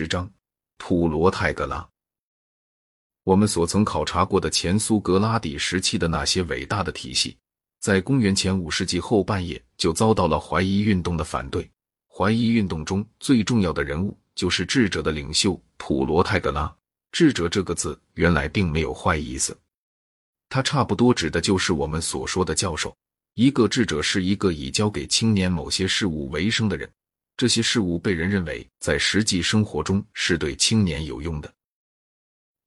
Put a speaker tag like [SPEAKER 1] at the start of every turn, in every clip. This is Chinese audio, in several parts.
[SPEAKER 1] 十章：普罗泰戈拉。我们所曾考察过的前苏格拉底时期的那些伟大的体系，在公元前五世纪后半叶就遭到了怀疑运动的反对。怀疑运动中最重要的人物就是智者的领袖普罗泰戈拉。智者这个字原来并没有坏意思，它差不多指的就是我们所说的教授。一个智者是一个以教给青年某些事物为生的人。这些事物被人认为在实际生活中是对青年有用的。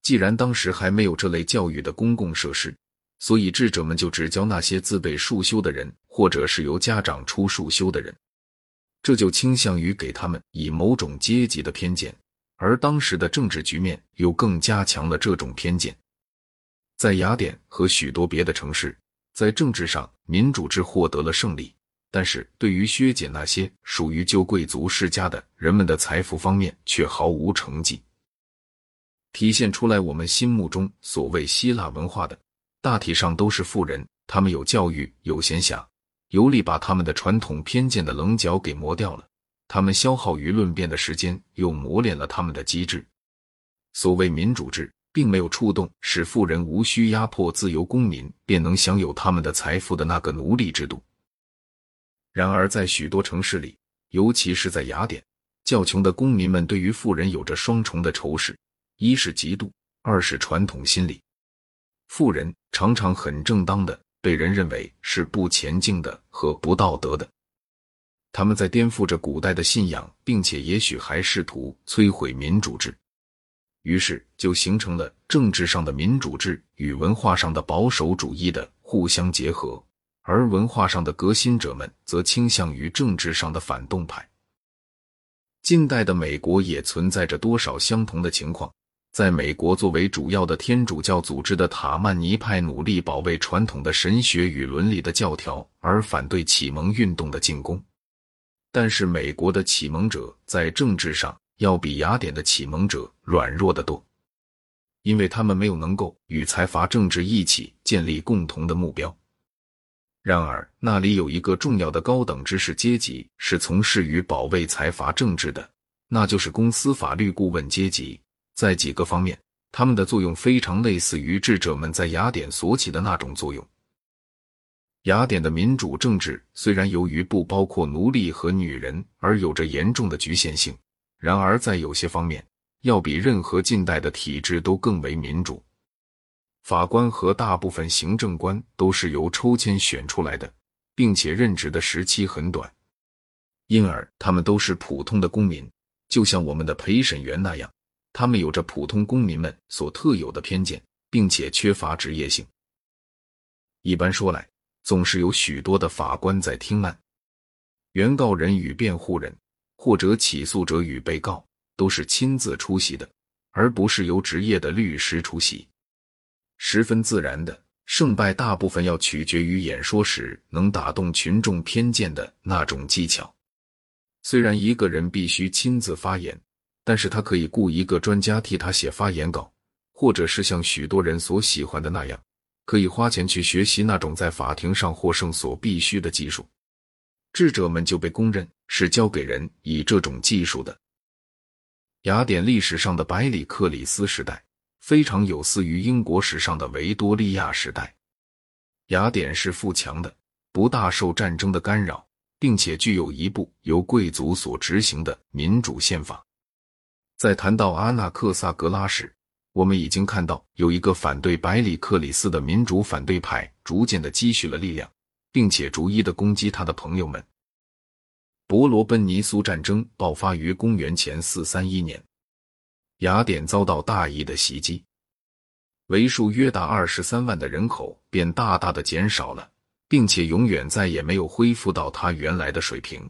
[SPEAKER 1] 既然当时还没有这类教育的公共设施，所以智者们就只教那些自备束修的人，或者是由家长出束修的人。这就倾向于给他们以某种阶级的偏见，而当时的政治局面又更加强了这种偏见。在雅典和许多别的城市，在政治上民主制获得了胜利。但是对于削减那些属于旧贵族世家的人们的财富方面，却毫无成绩。体现出来我们心目中所谓希腊文化的，大体上都是富人，他们有教育，有闲暇，有力把他们的传统偏见的棱角给磨掉了。他们消耗于论辩的时间，又磨练了他们的机智。所谓民主制，并没有触动使富人无需压迫自由公民便能享有他们的财富的那个奴隶制度。然而，在许多城市里，尤其是在雅典，较穷的公民们对于富人有着双重的仇视：一是嫉妒，二是传统心理。富人常常很正当的被人认为是不前进的和不道德的，他们在颠覆着古代的信仰，并且也许还试图摧毁民主制。于是，就形成了政治上的民主制与文化上的保守主义的互相结合。而文化上的革新者们则倾向于政治上的反动派。近代的美国也存在着多少相同的情况。在美国，作为主要的天主教组织的塔曼尼派努力保卫传统的神学与伦理的教条，而反对启蒙运动的进攻。但是，美国的启蒙者在政治上要比雅典的启蒙者软弱得多，因为他们没有能够与财阀政治一起建立共同的目标。然而，那里有一个重要的高等知识阶级是从事于保卫财阀政治的，那就是公司法律顾问阶级。在几个方面，他们的作用非常类似于智者们在雅典所起的那种作用。雅典的民主政治虽然由于不包括奴隶和女人而有着严重的局限性，然而在有些方面，要比任何近代的体制都更为民主。法官和大部分行政官都是由抽签选出来的，并且任职的时期很短，因而他们都是普通的公民，就像我们的陪审员那样。他们有着普通公民们所特有的偏见，并且缺乏职业性。一般说来，总是有许多的法官在听案，原告人与辩护人，或者起诉者与被告，都是亲自出席的，而不是由职业的律师出席。十分自然的胜败，大部分要取决于演说时能打动群众偏见的那种技巧。虽然一个人必须亲自发言，但是他可以雇一个专家替他写发言稿，或者是像许多人所喜欢的那样，可以花钱去学习那种在法庭上获胜所必须的技术。智者们就被公认是教给人以这种技术的。雅典历史上的百里克里斯时代。非常有似于英国史上的维多利亚时代，雅典是富强的，不大受战争的干扰，并且具有一部由贵族所执行的民主宪法。在谈到阿纳克萨格拉时，我们已经看到有一个反对百里克里斯的民主反对派逐渐的积蓄了力量，并且逐一的攻击他的朋友们。伯罗奔尼苏战争爆发于公元前四三一年。雅典遭到大意的袭击，为数约达二十三万的人口便大大的减少了，并且永远再也没有恢复到他原来的水平。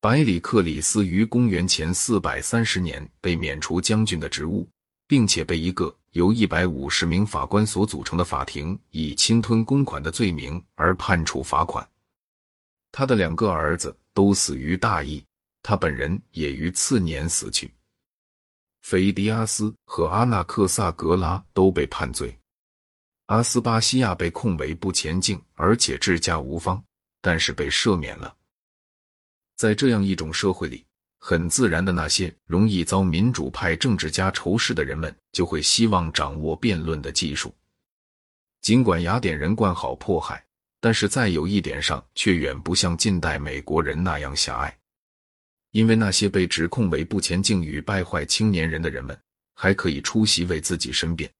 [SPEAKER 1] 百里克里斯于公元前四百三十年被免除将军的职务，并且被一个由一百五十名法官所组成的法庭以侵吞公款的罪名而判处罚款。他的两个儿子都死于大疫，他本人也于次年死去。腓迪阿斯和阿纳克萨格拉都被判罪，阿斯巴西亚被控为不前进，而且治家无方，但是被赦免了。在这样一种社会里，很自然的，那些容易遭民主派政治家仇视的人们就会希望掌握辩论的技术。尽管雅典人惯好迫害，但是在有一点上却远不像近代美国人那样狭隘，因为那些被指控为不前进与败坏青年人的人们还可以出席为自己申辩，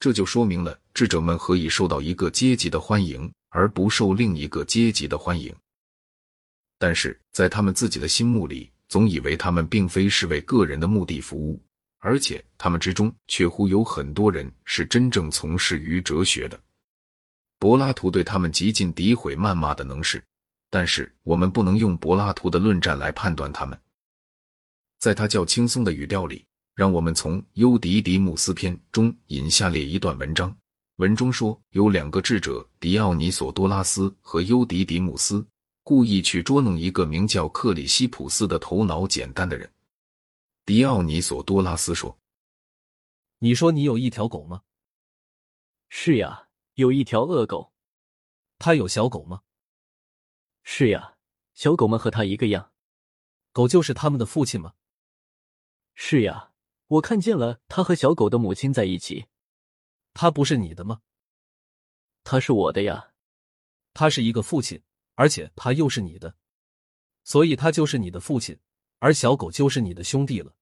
[SPEAKER 1] 这就说明了智者们何以受到一个阶级的欢迎而不受另一个阶级的欢迎。但是在他们自己的心目里。总以为他们并非是为个人的目的服务，而且他们之中却乎有很多人是真正从事于哲学的。柏拉图对他们极尽诋毁谩骂的能事，但是我们不能用柏拉图的论战来判断他们。在他较轻松的语调里，让我们从《尤迪迪姆斯篇》中引下列一段文章。文中说，有两个智者，狄奥尼索多拉斯和尤迪迪姆斯。故意去捉弄一个名叫克里希普斯的头脑简单的人。迪奥尼索多拉斯说：“
[SPEAKER 2] 你说你有一条狗吗？”“
[SPEAKER 3] 是呀，有一条恶狗。”“
[SPEAKER 2] 他有小狗吗？”“
[SPEAKER 3] 是呀，小狗们和他一个样。”“
[SPEAKER 2] 狗就是他们的父亲吗？”“
[SPEAKER 3] 是呀，我看见了他和小狗的母亲在一起。”“
[SPEAKER 2] 他不是你的吗？”“
[SPEAKER 3] 他是我的呀。”“
[SPEAKER 2] 他是一个父亲。”而且他又是你的，所以他就是你的父亲，而小狗就是你的兄弟了。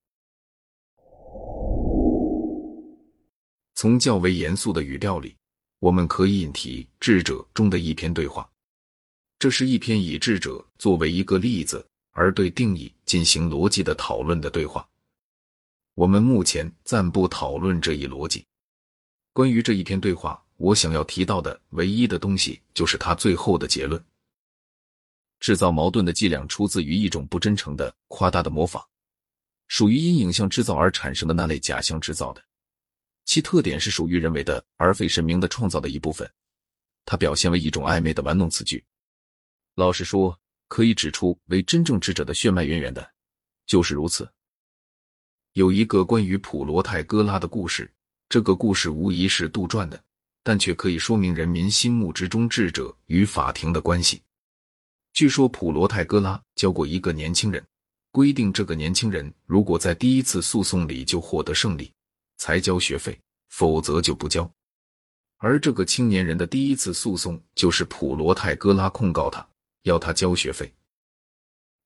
[SPEAKER 1] 从较为严肃的语调里，我们可以引提《智者》中的一篇对话。这是一篇以智者作为一个例子而对定义进行逻辑的讨论的对话。我们目前暂不讨论这一逻辑。关于这一篇对话，我想要提到的唯一的东西就是他最后的结论。制造矛盾的伎俩出自于一种不真诚的、夸大的模仿，属于因影像制造而产生的那类假象制造的，其特点是属于人为的而非神明的创造的一部分。它表现为一种暧昧的玩弄词句。老实说，可以指出为真正智者的血脉渊源的，就是如此。有一个关于普罗泰戈拉的故事，这个故事无疑是杜撰的，但却可以说明人民心目之中智者与法庭的关系。据说普罗泰戈拉教过一个年轻人，规定这个年轻人如果在第一次诉讼里就获得胜利，才交学费，否则就不交。而这个青年人的第一次诉讼就是普罗泰戈拉控告他，要他交学费。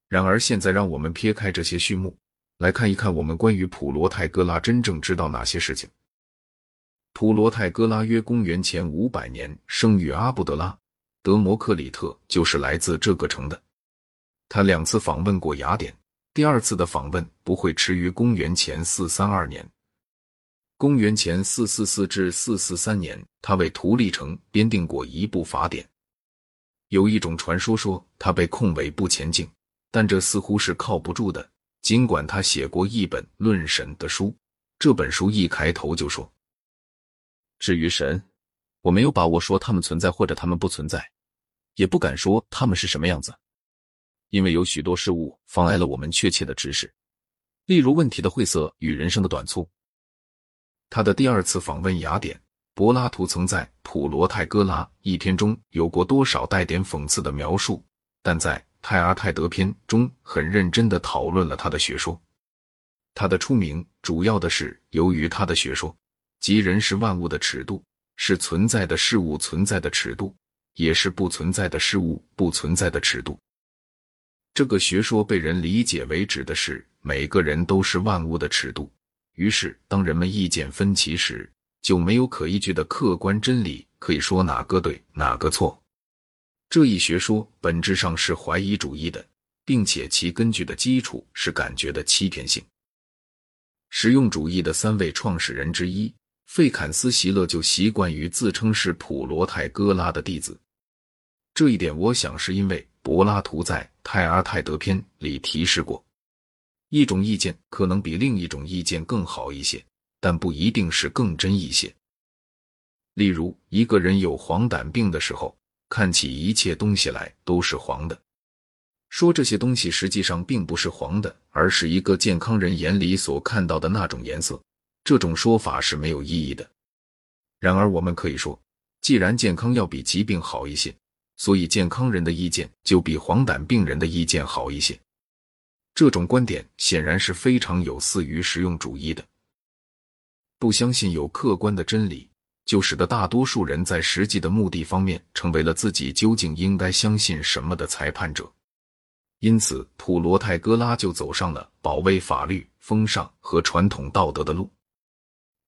[SPEAKER 1] 然而现在，让我们撇开这些序幕，来看一看我们关于普罗泰戈拉真正知道哪些事情。普罗泰戈拉约公元前五百年生于阿布德拉。德摩克里特就是来自这个城的。他两次访问过雅典，第二次的访问不会迟于公元前四三二年。公元前四四四至四四三年，他为图利城编订过一部法典。有一种传说说他被控为不前进，但这似乎是靠不住的。尽管他写过一本论神的书，这本书一开头就说：“至于神。”我没有把握说他们存在或者他们不存在，也不敢说他们是什么样子，因为有许多事物妨碍了我们确切的知识，例如问题的晦涩与人生的短促。他的第二次访问雅典，柏拉图曾在《普罗泰戈拉》一篇中有过多少带点讽刺的描述，但在《泰阿泰德篇》中很认真的讨论了他的学说。他的出名主要的是由于他的学说，即人是万物的尺度。是存在的事物存在的尺度，也是不存在的事物不存在的尺度。这个学说被人理解为指的是每个人都是万物的尺度。于是，当人们意见分歧时，就没有可依据的客观真理可以说哪个对哪个错。这一学说本质上是怀疑主义的，并且其根据的基础是感觉的欺骗性。实用主义的三位创始人之一。费坎斯·席勒就习惯于自称是普罗泰戈拉的弟子，这一点我想是因为柏拉图在《泰阿泰德篇》里提示过，一种意见可能比另一种意见更好一些，但不一定是更真一些。例如，一个人有黄疸病的时候，看起一切东西来都是黄的，说这些东西实际上并不是黄的，而是一个健康人眼里所看到的那种颜色。这种说法是没有意义的。然而，我们可以说，既然健康要比疾病好一些，所以健康人的意见就比黄疸病人的意见好一些。这种观点显然是非常有似于实用主义的。不相信有客观的真理，就使得大多数人在实际的目的方面成为了自己究竟应该相信什么的裁判者。因此，普罗泰戈拉就走上了保卫法律、风尚和传统道德的路。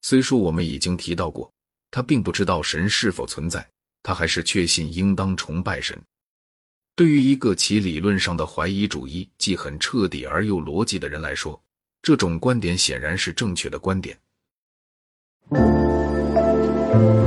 [SPEAKER 1] 虽说我们已经提到过，他并不知道神是否存在，他还是确信应当崇拜神。对于一个其理论上的怀疑主义既很彻底而又逻辑的人来说，这种观点显然是正确的观点。Thank you.